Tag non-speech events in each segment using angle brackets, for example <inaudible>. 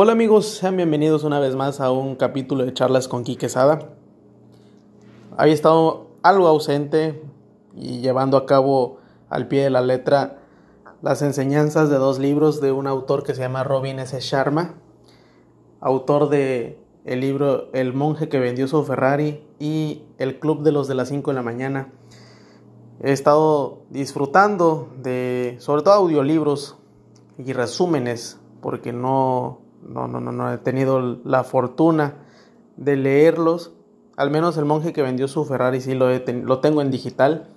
Hola amigos, sean bienvenidos una vez más a un capítulo de charlas con Quique Sada. Había estado algo ausente y llevando a cabo al pie de la letra las enseñanzas de dos libros de un autor que se llama Robin S. Sharma, autor de el libro El monje que vendió su Ferrari y El club de los de las 5 de la mañana. He estado disfrutando de sobre todo audiolibros y resúmenes porque no no, no, no, no he tenido la fortuna de leerlos. Al menos el monje que vendió su Ferrari sí lo, lo tengo en digital,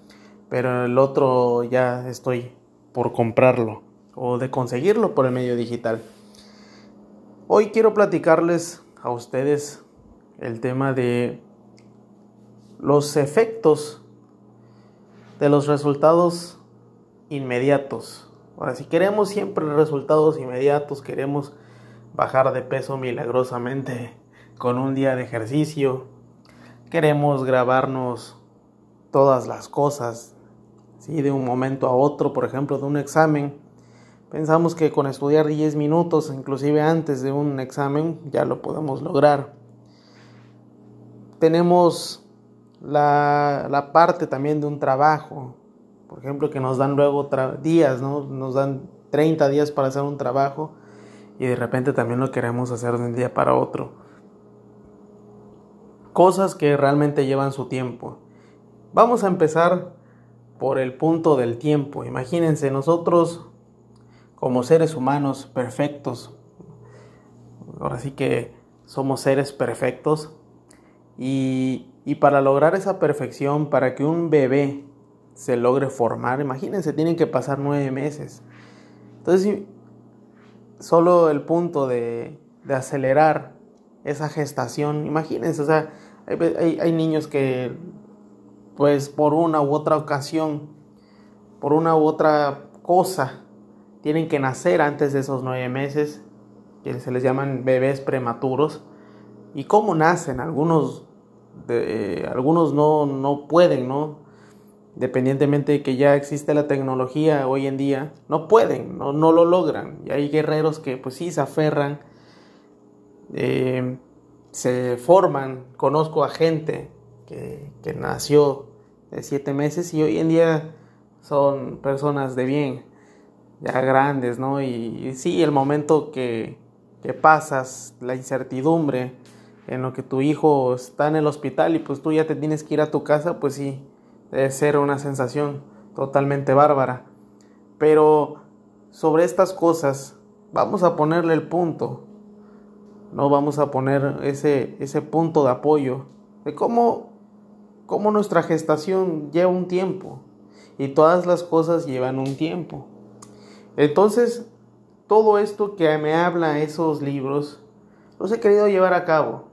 pero el otro ya estoy por comprarlo o de conseguirlo por el medio digital. Hoy quiero platicarles a ustedes el tema de los efectos de los resultados inmediatos. Ahora, si queremos siempre resultados inmediatos, queremos bajar de peso milagrosamente con un día de ejercicio. Queremos grabarnos todas las cosas, ¿sí? de un momento a otro, por ejemplo, de un examen. Pensamos que con estudiar 10 minutos, inclusive antes de un examen, ya lo podemos lograr. Tenemos la, la parte también de un trabajo, por ejemplo, que nos dan luego días, ¿no? Nos dan 30 días para hacer un trabajo y de repente también lo queremos hacer de un día para otro. Cosas que realmente llevan su tiempo. Vamos a empezar por el punto del tiempo. Imagínense, nosotros como seres humanos perfectos, ahora sí que somos seres perfectos, y, y para lograr esa perfección, para que un bebé se logre formar, imagínense, tienen que pasar nueve meses. Entonces, solo el punto de, de acelerar esa gestación, imagínense, o sea, hay, hay, niños que, pues por una u otra ocasión, por una u otra cosa, tienen que nacer antes de esos nueve meses, que se les llaman bebés prematuros. ¿Y cómo nacen? Algunos, de, algunos no, no pueden, ¿no? Dependientemente de que ya existe la tecnología hoy en día, no pueden, no, no lo logran. Y hay guerreros que pues sí se aferran, eh, se forman, conozco a gente que, que, nació de siete meses y hoy en día son personas de bien, ya grandes, ¿no? Y, sí, el momento que, que pasas, la incertidumbre en lo que tu hijo está en el hospital y pues tú ya te tienes que ir a tu casa, pues sí, Debe ser una sensación totalmente bárbara. Pero sobre estas cosas vamos a ponerle el punto. No vamos a poner ese, ese punto de apoyo de cómo, cómo nuestra gestación lleva un tiempo y todas las cosas llevan un tiempo. Entonces, todo esto que me habla esos libros, los he querido llevar a cabo.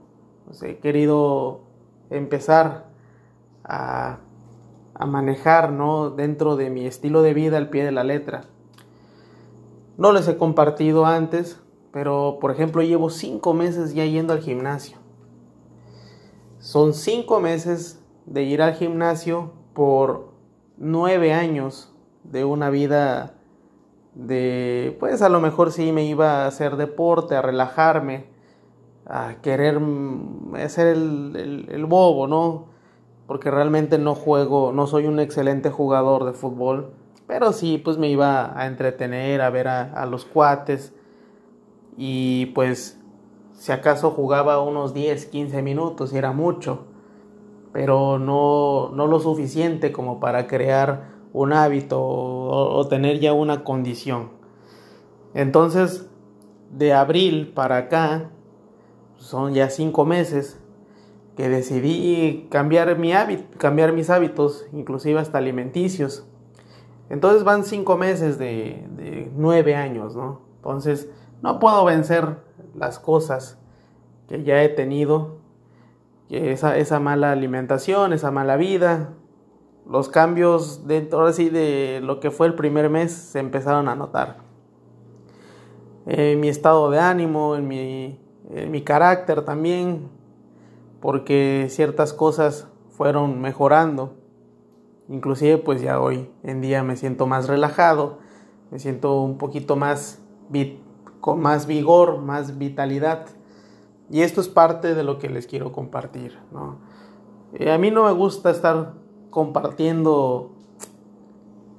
Los he querido empezar a a manejar ¿no? dentro de mi estilo de vida al pie de la letra. No les he compartido antes, pero por ejemplo llevo cinco meses ya yendo al gimnasio. Son cinco meses de ir al gimnasio por nueve años de una vida de, pues a lo mejor sí me iba a hacer deporte, a relajarme, a querer hacer el, el, el bobo, ¿no? Porque realmente no juego, no soy un excelente jugador de fútbol, pero sí, pues me iba a entretener, a ver a, los cuates y pues si acaso jugaba unos 10, 15 minutos y era mucho, pero no, no lo suficiente como para crear un hábito o, o tener ya una condición. Entonces, de abril para acá, son ya cinco meses, que decidí cambiar, mi hábito, cambiar mis hábitos, inclusive hasta alimenticios. Entonces van cinco meses de, nueve años, ¿no? Entonces no puedo vencer las cosas que ya he tenido, que esa, esa mala alimentación, esa mala vida, los cambios dentro así de lo que fue el primer mes se empezaron a notar. En mi estado de ánimo, en mi, en mi carácter también, porque ciertas cosas fueron mejorando. Inclusive pues ya hoy en día me siento más relajado, me siento un poquito más con más vigor, más vitalidad. Y esto es parte de lo que les quiero compartir. ¿no? Eh, a mí no me gusta estar compartiendo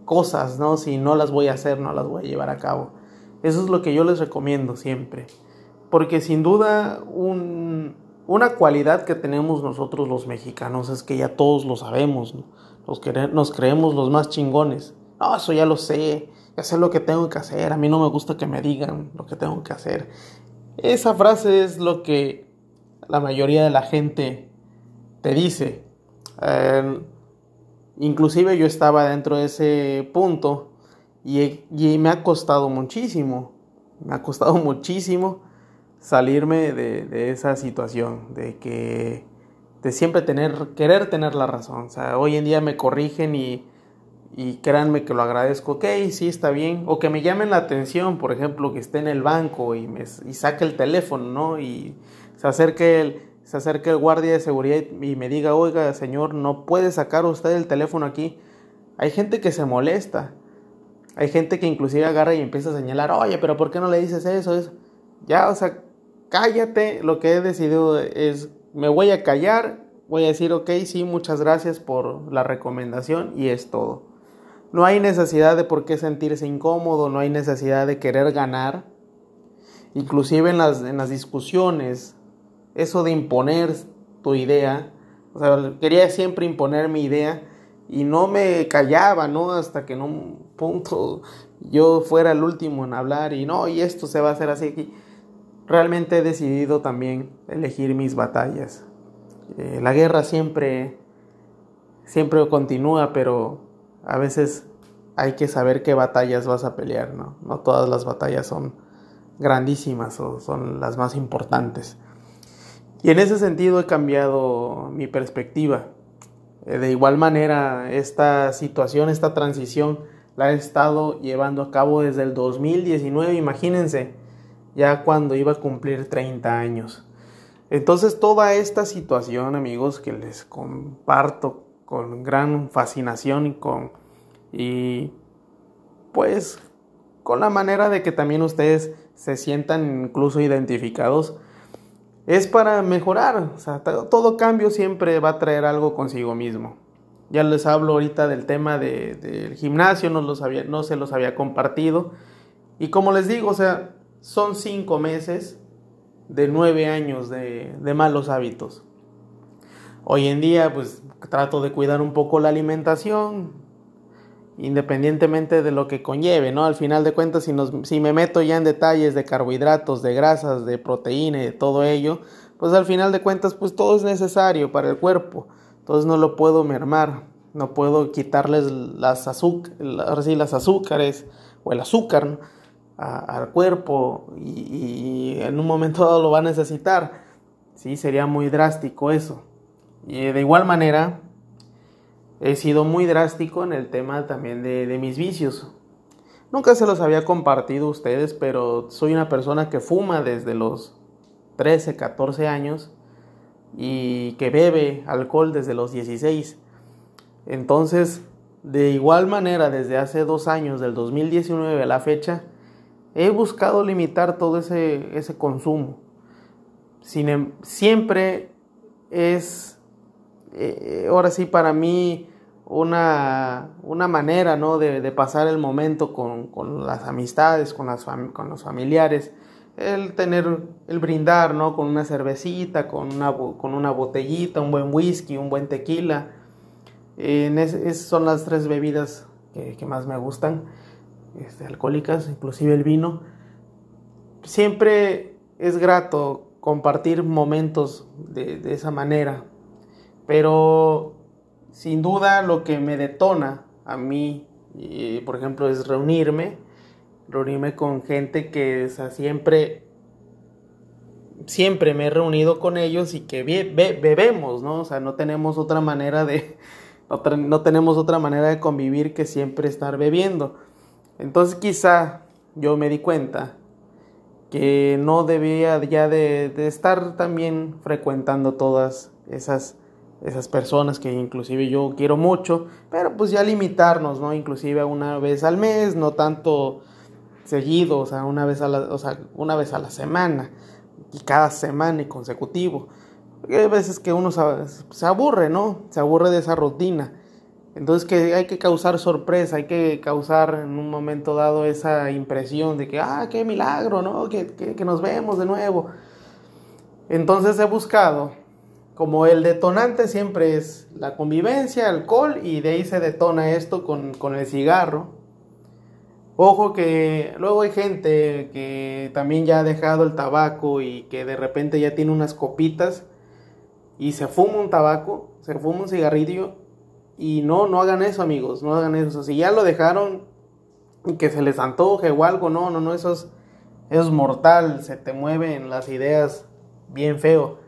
cosas, ¿no? Si no las voy a hacer, no las voy a llevar a cabo. Eso es lo que yo les recomiendo siempre. Porque sin duda una cualidad que tenemos nosotros los mexicanos es que ya todos lo sabemos, nos, nos creemos los más chingones. No, eso ya lo sé, ya sé lo que tengo que hacer, a mí no me gusta que me digan lo que tengo que hacer. Esa frase es lo que la mayoría de la gente te dice. Eh, inclusive yo estaba dentro de ese punto y, me ha costado muchísimo, me ha costado <laughs> muchísimo salirme de, esa situación, de que de siempre tener, querer tener la razón. O sea, hoy en día me corrigen y, y créanme que lo agradezco. Ok, sí, está bien. O que me llamen la atención, por ejemplo, que esté en el banco y, me, y saque el teléfono, ¿no? Y se acerque el, se acerque el guardia de seguridad y me diga, oiga, señor, no puede sacar usted el teléfono aquí. Hay gente que se molesta. Hay gente que inclusive agarra y empieza a señalar, oye, pero ¿por qué no le dices eso? eso? Ya, o sea, cállate. Lo que he decidido es, me voy a callar, voy a decir, ok, sí, muchas gracias por la recomendación y es todo. No hay necesidad de por qué sentirse incómodo, no hay necesidad de querer ganar. Inclusive en las, en las discusiones, eso de imponer tu idea, o sea, quería siempre imponer mi idea y no me callaba, ¿no? Hasta que en un punto yo fuera el último en hablar y no, y esto se va a hacer así aquí. Realmente he decidido también elegir mis batallas. Eh, la guerra siempre, siempre continúa, pero a veces hay que saber qué batallas vas a pelear, ¿no? No todas las batallas son grandísimas o son las más importantes. Y en ese sentido he cambiado mi perspectiva. Eh, de igual manera, esta situación, esta transición, la he estado llevando a cabo desde el 2019, imagínense, ya cuando iba a cumplir 30 años. Entonces toda esta situación, amigos, que les comparto con gran fascinación y con y pues con la manera de que también ustedes se sientan incluso identificados es para mejorar. Todo cambio siempre va a traer algo consigo mismo. Ya les hablo ahorita del tema del gimnasio, no, los había, no se los había compartido. Y como les digo, o sea, son cinco meses de nueve años de, de malos hábitos. Hoy en día, pues trato de cuidar un poco la alimentación, independientemente de lo que conlleve, ¿no? Al final de cuentas, si, nos, si me meto ya en detalles de carbohidratos, de grasas, de proteína y de todo ello, pues al final de cuentas, pues todo es necesario para el cuerpo. Entonces no lo puedo mermar, no puedo quitarles las, las azúcares o el azúcar al cuerpo y, en un momento dado lo va a necesitar. Sí, sería muy drástico eso. Y de igual manera, he sido muy drástico en el tema también de, mis vicios. Nunca se los había compartido a ustedes, pero soy una persona que fuma desde los 13, 14 años y que bebe alcohol desde los 16. Entonces, de igual manera, desde hace dos años, del 2019 a la fecha, he buscado limitar todo ese, ese consumo. Sin, em, siempre es, eh, ahora sí, para mí, una, una manera ¿no? de, de, pasar el momento con, con las amistades, con, las con los familiares, el tener, el brindar ¿no? con una cervecita, con una, con una botellita, un buen whisky, un buen tequila. Esas son las tres bebidas que más me gustan, este, alcohólicas, inclusive el vino. Siempre es grato compartir momentos de, de esa manera, pero sin duda lo que me detona a mí, por ejemplo, es reunirme, reunirme con gente que siempre, siempre me he reunido con ellos y que bebemos, ¿no? O sea, no tenemos otra manera de, <laughs> no, tenemos otra manera de convivir que siempre estar bebiendo. Entonces quizá yo me di cuenta que no debía ya de estar también frecuentando todas esas esas personas que inclusive yo quiero mucho, pero pues ya limitarnos, ¿no? Inclusive una vez al mes, no tanto seguido, o sea, una vez a la, una vez a la semana y cada semana y consecutivo. hay veces que uno se, aburre, ¿no? Se aburre de esa rutina. Entonces que hay que causar sorpresa, hay que causar en un momento dado esa impresión de que, ah, qué milagro, ¿no? Que, que nos vemos de nuevo. Entonces he buscado, como el detonante siempre es la convivencia, alcohol, y de ahí se detona esto con, con el cigarro. Ojo que luego hay gente que también ya ha dejado el tabaco y que de repente ya tiene unas copitas y se fuma un tabaco, se fuma un cigarrillo y no, no hagan eso amigos, no hagan eso. Si ya lo dejaron y que se les antoje o algo, no, no, no, eso es, eso es mortal, se te mueven las ideas bien feo.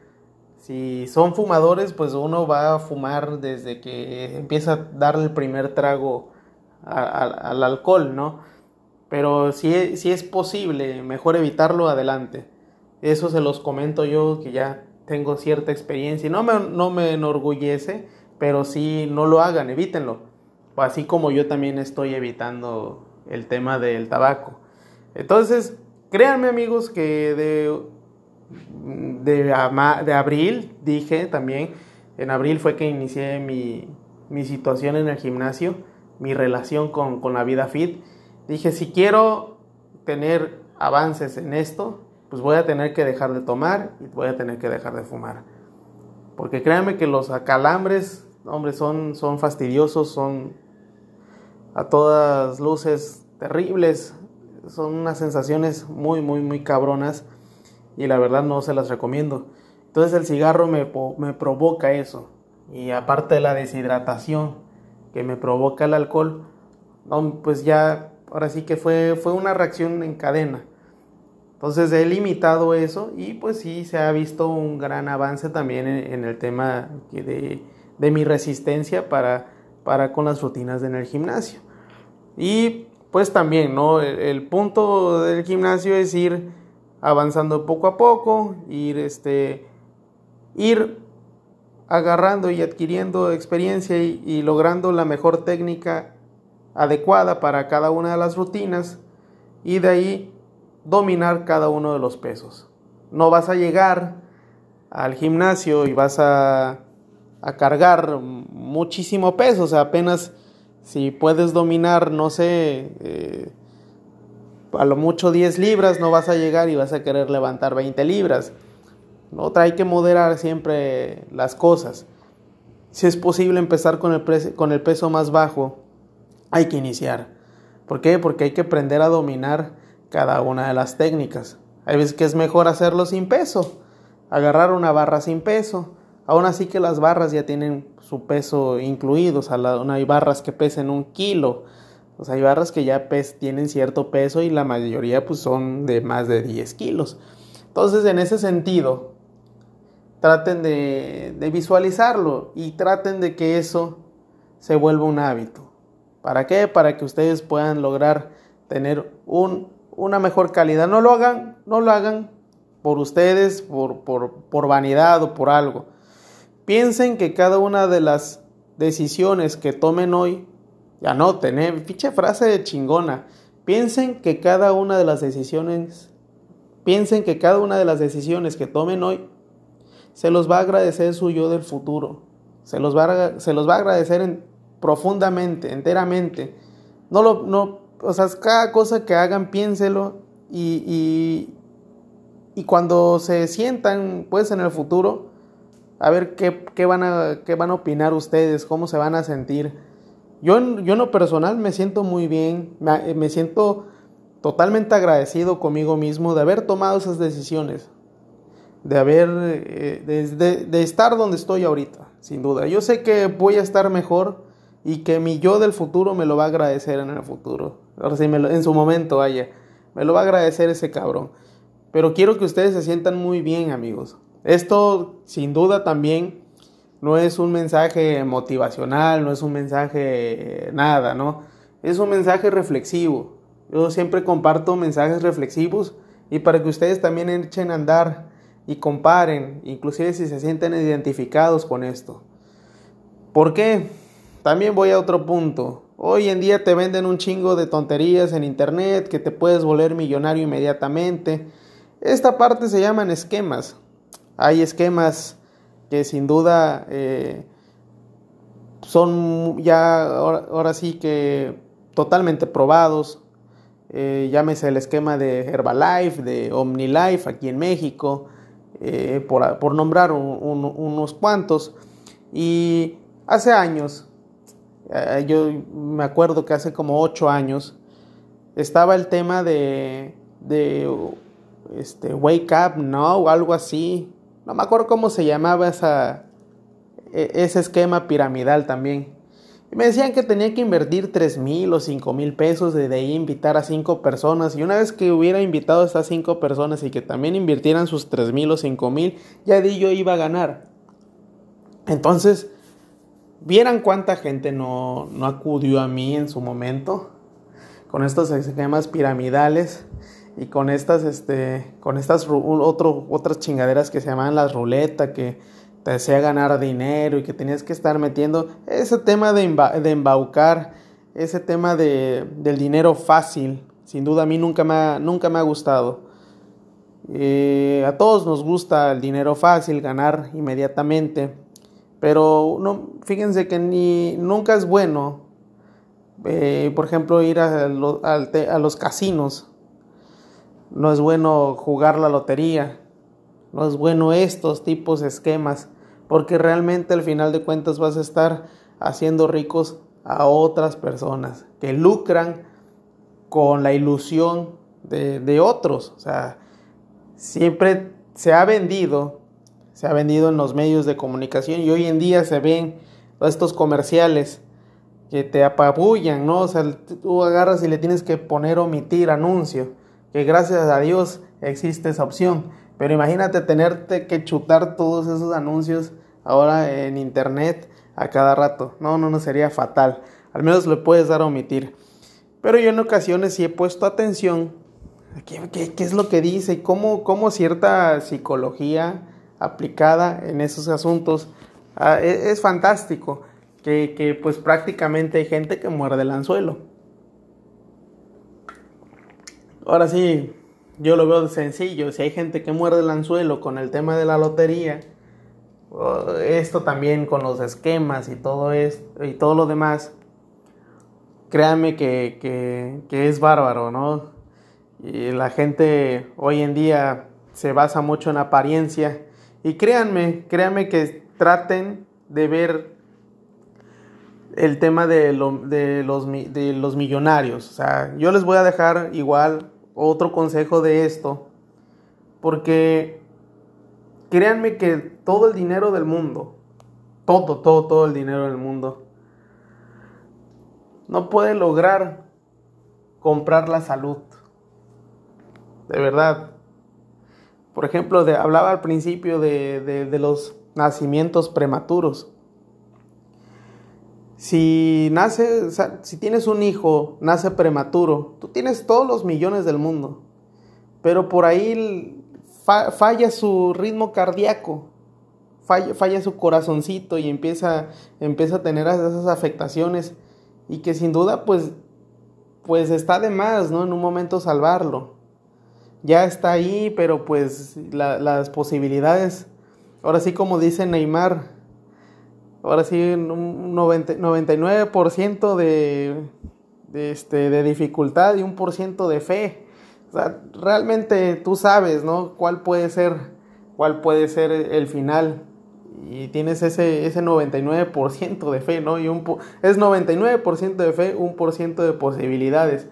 Si son fumadores, pues uno va a fumar desde que empieza a darle el primer trago al alcohol, ¿no? Pero si, si es posible, mejor evitarlo adelante. Eso se los comento yo que ya tengo cierta experiencia. No me, no me enorgullece, pero sí no lo hagan, evítenlo. Así como yo también estoy evitando el tema del tabaco. Entonces, créanme amigos que de, de, abril, dije también, en abril fue que inicié mi, mi situación en el gimnasio, mi relación con, con la vida fit. Dije, si quiero tener avances en esto, pues voy a tener que dejar de tomar y voy a tener que dejar de fumar. Porque créanme que los acalambres, hombre, son, son fastidiosos, son a todas luces terribles, son unas sensaciones muy, muy, muy cabronas y la verdad no se las recomiendo. Entonces el cigarro me, me provoca eso y aparte de la deshidratación que me provoca el alcohol, pues ya ahora sí que fue, fue una reacción en cadena. Entonces he limitado eso y pues sí se ha visto un gran avance también en, el tema de, de, mi resistencia para, para con las rutinas en el gimnasio. Y pues también, ¿no? El, punto del gimnasio es ir avanzando poco a poco, ir, este, ir agarrando y adquiriendo experiencia y logrando la mejor técnica adecuada para cada una de las rutinas y de ahí dominar cada uno de los pesos. No vas a llegar al gimnasio y vas a, a cargar muchísimo peso, o sea, apenas si puedes dominar, no sé, eh, a lo mucho 10 libras, no vas a llegar y vas a querer levantar 20 libras. Otra, hay que moderar siempre las cosas. Si es posible empezar con el, con el peso más bajo, hay que iniciar. ¿Por qué? Porque hay que aprender a dominar cada una de las técnicas. Hay veces que es mejor hacerlo sin peso, agarrar una barra sin peso. Aún así que las barras ya tienen su peso incluido, o sea, hay barras que pesen un kilo, o sea, hay barras que ya tienen cierto peso y la mayoría pues son de más de 10 kilos. Entonces, en ese sentido, traten de, de visualizarlo y traten de que eso se vuelva un hábito. ¿Para qué? Para que ustedes puedan lograr tener un, una mejor calidad. No lo hagan, no lo hagan por ustedes, por, por, por vanidad o por algo. Piensen que cada una de las decisiones que tomen hoy, anoten, ¿eh? Ficha frase de chingona. Piensen que cada una de las decisiones, piensen que cada una de las decisiones que tomen hoy, se los va a agradecer su yo del futuro. Se los va a, se los va a agradecer en, profundamente, enteramente. No lo, no, o sea, cada cosa que hagan, piénselo y, y, y cuando se sientan, pues, en el futuro, a ver qué, qué, van a, qué van a opinar ustedes, cómo se van a sentir. Yo, yo en lo personal me siento muy bien, me, siento totalmente agradecido conmigo mismo de haber tomado esas decisiones, de haber, eh, de, de, estar donde estoy ahorita, sin duda. Yo sé que voy a estar mejor y que mi yo del futuro me lo va a agradecer en el futuro. Ahora sí, en su momento, vaya, me lo va a agradecer ese cabrón. Pero quiero que ustedes se sientan muy bien, amigos. Esto, sin duda, también no es un mensaje motivacional, no es un mensaje nada, ¿no? Es un mensaje reflexivo. Yo siempre comparto mensajes reflexivos y para que ustedes también echen a andar y comparen, inclusive si se sienten identificados con esto. ¿Por qué? También voy a otro punto. Hoy en día te venden un chingo de tonterías en internet, que te puedes volver millonario inmediatamente. Esta parte se llaman esquemas. Hay esquemas que sin duda eh, son ya ahora, sí que totalmente probados. Eh, llámese el esquema de Herbalife, de OmniLife aquí en México, eh, por, nombrar unos cuantos. Y hace años, yo me acuerdo que hace como ocho años, estaba el tema de, de este, Wake Up ¿no? o algo así. No me acuerdo cómo se llamaba e, ese esquema piramidal también. Y me decían que tenía que invertir 3 mil o 5 mil pesos, de ahí invitar a 5 personas. Y una vez que hubiera invitado a estas 5 personas y que también invirtieran sus 3 mil o 5 mil, ya di yo iba a ganar. Entonces, vieran cuánta gente no, no acudió a mí en su momento con estos esquemas piramidales y con estas, este, con estas otro, otras chingaderas que se llaman las ruletas, que te desea ganar dinero y que tenías que estar metiendo ese tema de, de embaucar, ese tema de, del dinero fácil, sin duda a mí nunca me ha, nunca me ha gustado. Eh, a todos nos gusta el dinero fácil, ganar inmediatamente, pero no, fíjense que ni, nunca es bueno, eh, por ejemplo, ir a, a los casinos, no es bueno jugar la lotería, no es bueno estos tipos de esquemas, porque realmente al final de cuentas vas a estar haciendo ricos a otras personas que lucran con la ilusión de, otros. O sea, siempre se ha vendido, se ha vendido en los medios de comunicación y hoy en día se ven estos comerciales que te apabullan, ¿no? O sea, tú agarras y le tienes que poner omitir anuncio, que gracias a Dios existe esa opción pero imagínate tenerte que chutar todos esos anuncios ahora en internet a cada rato. No, no, no sería fatal. Al menos le puedes dar a omitir. Pero yo en ocasiones sí he puesto atención qué, qué, es lo que dice y cómo, cómo cierta psicología aplicada en esos asuntos ah, es, es, fantástico. Que, que pues prácticamente hay gente que muerde el anzuelo. Ahora sí, yo lo veo sencillo. Si hay gente que muerde el anzuelo con el tema de la lotería, esto también con los esquemas y todo esto y todo lo demás, créanme que, es bárbaro, ¿no? Y la gente hoy en día se basa mucho en apariencia. Y créanme, créanme que traten de ver el tema de, de, los, de los millonarios. O sea, yo les voy a dejar igual otro consejo de esto, porque créanme que todo el dinero del mundo, todo, todo, todo el dinero del mundo, no puede lograr comprar la salud. De verdad. Por ejemplo, de, hablaba al principio de, de los nacimientos prematuros. Si nace, si tienes un hijo, nace prematuro, tú tienes todos los millones del mundo, pero por ahí falla su ritmo cardíaco, falla, su corazoncito y empieza, empieza a tener esas afectaciones y que sin duda pues, pues está de más, ¿no? En un momento salvarlo. Ya está ahí, pero pues las posibilidades, ahora sí como dice Neymar, ahora sí, un 99% de, de, este, de dificultad y un por ciento de fe. O sea, realmente tú sabes, ¿no? ¿Cuál puede ser, cuál puede ser el final? Y tienes ese, ese 99% de fe, ¿no? Y un, es 99% de fe, un por ciento de posibilidades.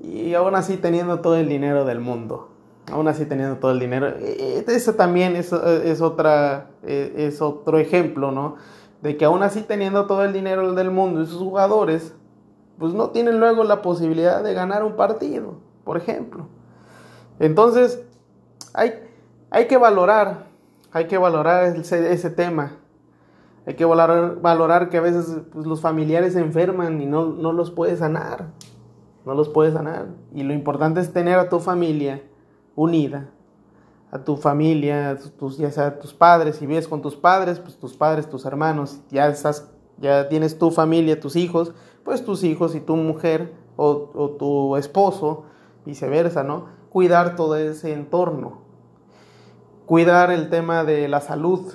Y aún así teniendo todo el dinero del mundo. Aún así teniendo todo el dinero. E, e, eso también es, es, otra, e, es otro ejemplo, ¿no? De que aún así teniendo todo el dinero del mundo y sus jugadores, pues no tienen luego la posibilidad de ganar un partido, por ejemplo. Entonces, hay, hay que valorar, hay que valorar ese, tema. Hay que valorar, valorar que a veces pues, los familiares se enferman y no, no los puedes sanar. No los puedes sanar. Y lo importante es tener a tu familia unida, a tu familia, tus, ya sea tus padres, si vives con tus padres, pues tus padres, tus hermanos, ya estás ya tienes tu familia, tus hijos, pues tus hijos y tu mujer o, o tu esposo, viceversa, ¿no? Cuidar todo ese entorno, cuidar el tema de la salud,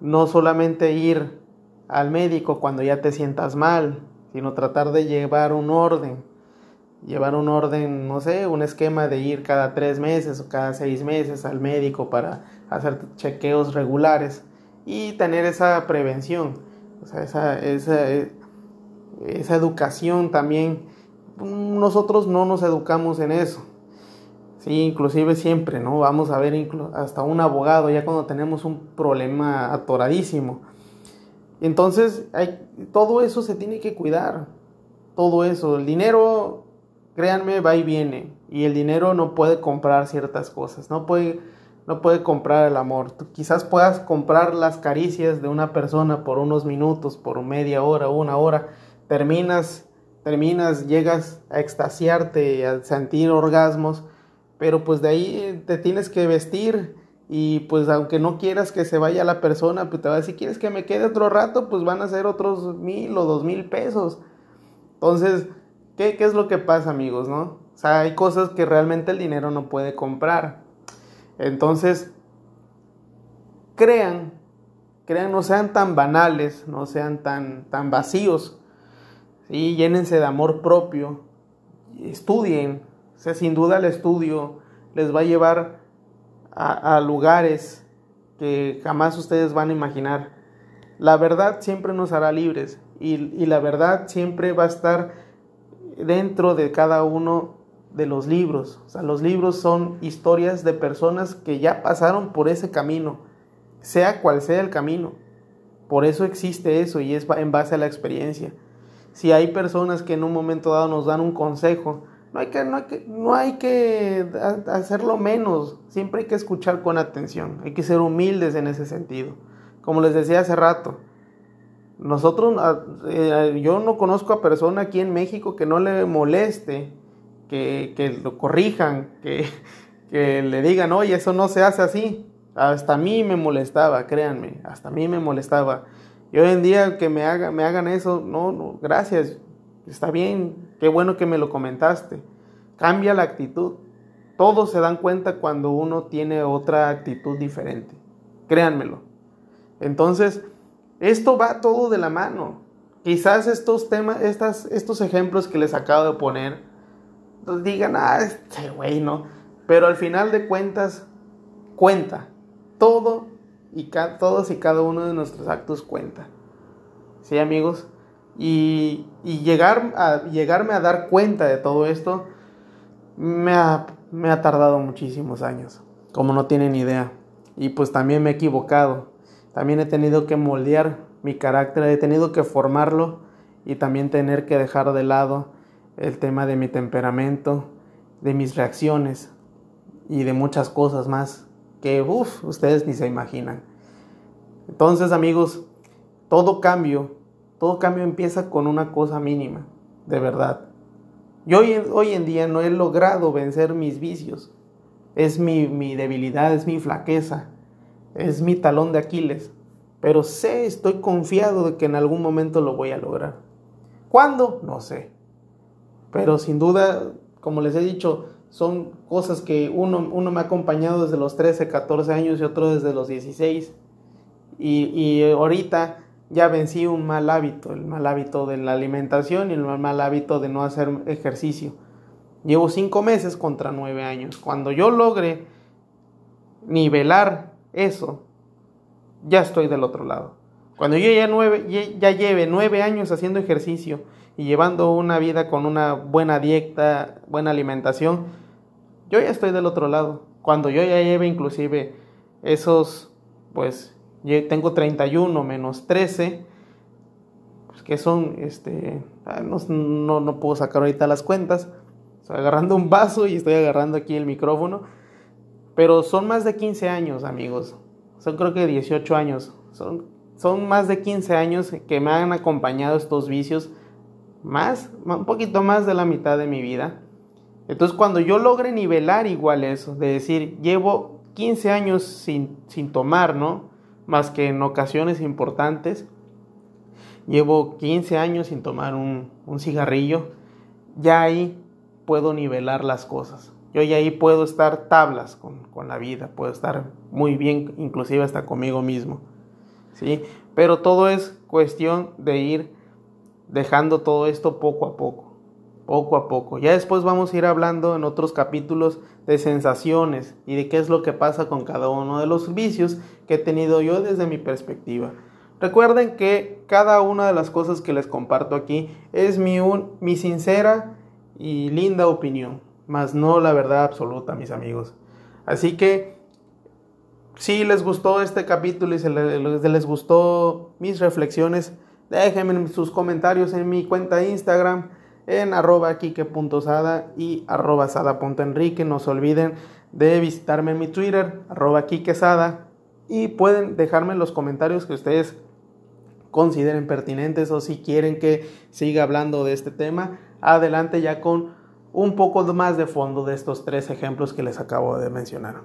no solamente ir al médico cuando ya te sientas mal, sino tratar de llevar un orden, llevar un orden, no sé, un esquema de ir cada tres meses o cada seis meses al médico para hacer chequeos regulares y tener esa prevención, o sea, esa, esa, esa educación también. Nosotros no nos educamos en eso. Sí, inclusive siempre, ¿no? Vamos a ver hasta un abogado ya cuando tenemos un problema atoradísimo. Entonces, hay, todo eso se tiene que cuidar. Todo eso. El dinero, créanme, va y viene. Y el dinero no puede comprar ciertas cosas. No puede, no puede comprar el amor. Quizás puedas comprar las caricias de una persona por unos minutos, por media hora, una hora. Terminas, terminas, llegas a extasiarte, a sentir orgasmos pero pues de ahí te tienes que vestir y pues aunque no quieras que se vaya la persona, pues te ¿quieres que me quede otro rato? Pues van a ser otros mil o dos mil pesos. Entonces, ¿qué, ¿qué es lo que pasa amigos, no? O sea, hay cosas que realmente el dinero no puede comprar. Entonces, crean, crean, no sean tan banales, no sean tan, tan vacíos. ¿sí? Llénense de amor propio, estudien, o sea, sin duda el estudio les va a llevar a, lugares que jamás ustedes van a imaginar. La verdad siempre nos hará libres y, y, la verdad siempre va a estar dentro de cada uno de los libros. O sea, los libros son historias de personas que ya pasaron por ese camino, sea cual sea el camino. Por eso existe eso y es en base a la experiencia. Si hay personas que en un momento dado nos dan un consejo, no hay que, no hay que, no hay que hacerlo menos, siempre hay que escuchar con atención, hay que ser humildes en ese sentido. Como les decía hace rato, nosotros, eh, yo no conozco a persona aquí en México que no le moleste, que, que lo corrijan, que, <laughs> que le digan, oye, eso no se hace así. Hasta a mí me molestaba, créanme, hasta a mí me molestaba. Y hoy en día que me, haga, me hagan eso, no, no, gracias, está bien, qué bueno que me lo comentaste. Cambia la actitud. Todos se dan cuenta cuando uno tiene otra actitud diferente. Créanmelo. Entonces, esto va todo de la mano. Quizás estos temas, estas, estos ejemplos que les acabo de poner, digan, ah, este güey, ¿no? Pero al final de cuentas, cuenta. Todo y todos y cada uno de nuestros actos cuenta. ¿Sí, amigos? Y, llegar a, llegarme a dar cuenta de todo esto me ha, me ha tardado muchísimos años, como no tienen idea. Y pues también me he equivocado. También he tenido que moldear mi carácter, he tenido que formarlo y también tener que dejar de lado el tema de mi temperamento, de mis reacciones y de muchas cosas más que, uff, ustedes ni se imaginan. Entonces amigos, todo cambio todo cambio empieza con una cosa mínima, de verdad. Yo hoy, hoy en día no he logrado vencer mis vicios. Es mi, mi debilidad, es mi flaqueza, es mi talón de Aquiles. Pero sé, estoy confiado de que en algún momento lo voy a lograr. ¿Cuándo? No sé. Pero sin duda, como les he dicho, son cosas que uno, uno me ha acompañado desde los 13, 14 años y otro desde los 16. Y, y ahorita ya vencí un mal hábito, el mal hábito de la alimentación y el mal hábito de no hacer ejercicio. Llevo cinco meses contra nueve años. Cuando yo logre nivelar eso, ya estoy del otro lado. Cuando yo ya, nueve, ya lleve nueve años haciendo ejercicio y llevando una vida con una buena dieta, buena alimentación, yo ya estoy del otro lado. Cuando yo ya lleve inclusive esos, pues, yo tengo 31 menos 13, pues que son, este, ah, no, no, puedo sacar ahorita las cuentas. Estoy agarrando un vaso y estoy agarrando aquí el micrófono. Pero son más de 15 años, amigos. Son creo que 18 años. Son, son más de 15 años que me han acompañado estos vicios. Más, un poquito más de la mitad de mi vida. Entonces cuando yo logre nivelar igual eso, de decir, llevo 15 años sin, sin tomar, ¿no? más que en ocasiones importantes. llevo 15 años sin tomar un, un cigarrillo, ya ahí puedo nivelar las cosas. Yo ya ahí puedo estar tablas con, con, la vida, puedo estar muy bien, inclusive hasta conmigo mismo. ¿sí? Pero todo es cuestión de ir dejando todo esto poco a poco, poco a poco. Ya después vamos a ir hablando en otros capítulos de sensaciones y de qué es lo que pasa con cada uno de los vicios que he tenido yo desde mi perspectiva. Recuerden que cada una de las cosas que les comparto aquí es mi, un, mi sincera y linda opinión, más no la verdad absoluta, mis amigos. Así que si les gustó este capítulo y les, les gustó mis reflexiones, déjenme sus comentarios en mi cuenta de Instagram en arroba kike.sada y arroba sada.enrique. No se olviden de visitarme en mi Twitter, arroba kikesada, y pueden dejarme los comentarios que ustedes consideren pertinentes o si quieren que siga hablando de este tema, adelante ya con un poco más de fondo de estos tres ejemplos que les acabo de mencionar.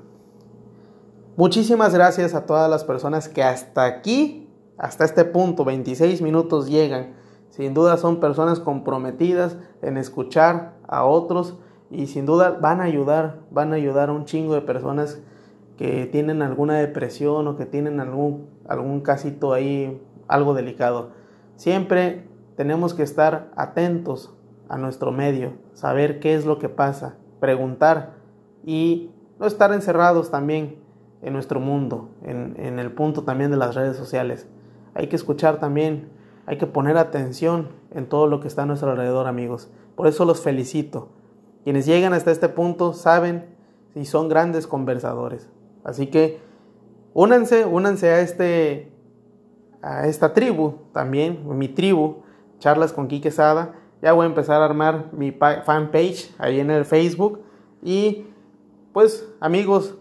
Muchísimas gracias a todas las personas que hasta aquí, hasta este punto, 26 minutos llegan sin duda son personas comprometidas en escuchar a otros y sin duda van a ayudar, van a ayudar a un chingo de personas que tienen alguna depresión o que tienen algún, algún casito ahí, algo delicado. Siempre tenemos que estar atentos a nuestro medio, saber qué es lo que pasa, preguntar y no estar encerrados también en nuestro mundo, en, en el punto también de las redes sociales. Hay que escuchar también hay que poner atención en todo lo que está a nuestro alrededor, amigos. Por eso los felicito. Quienes llegan hasta este punto saben y son grandes conversadores. Así que únanse, únanse a este a esta tribu también, mi tribu, charlas con Quique Sada. Ya voy a empezar a armar mi fanpage ahí en el Facebook y pues amigos,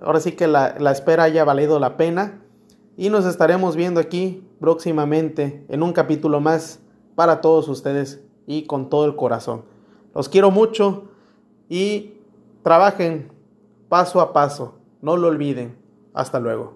ahora sí que la, espera haya valido la pena y nos estaremos viendo aquí próximamente en un capítulo más para todos ustedes y con todo el corazón. Los quiero mucho y trabajen paso a paso, no lo olviden. Hasta luego.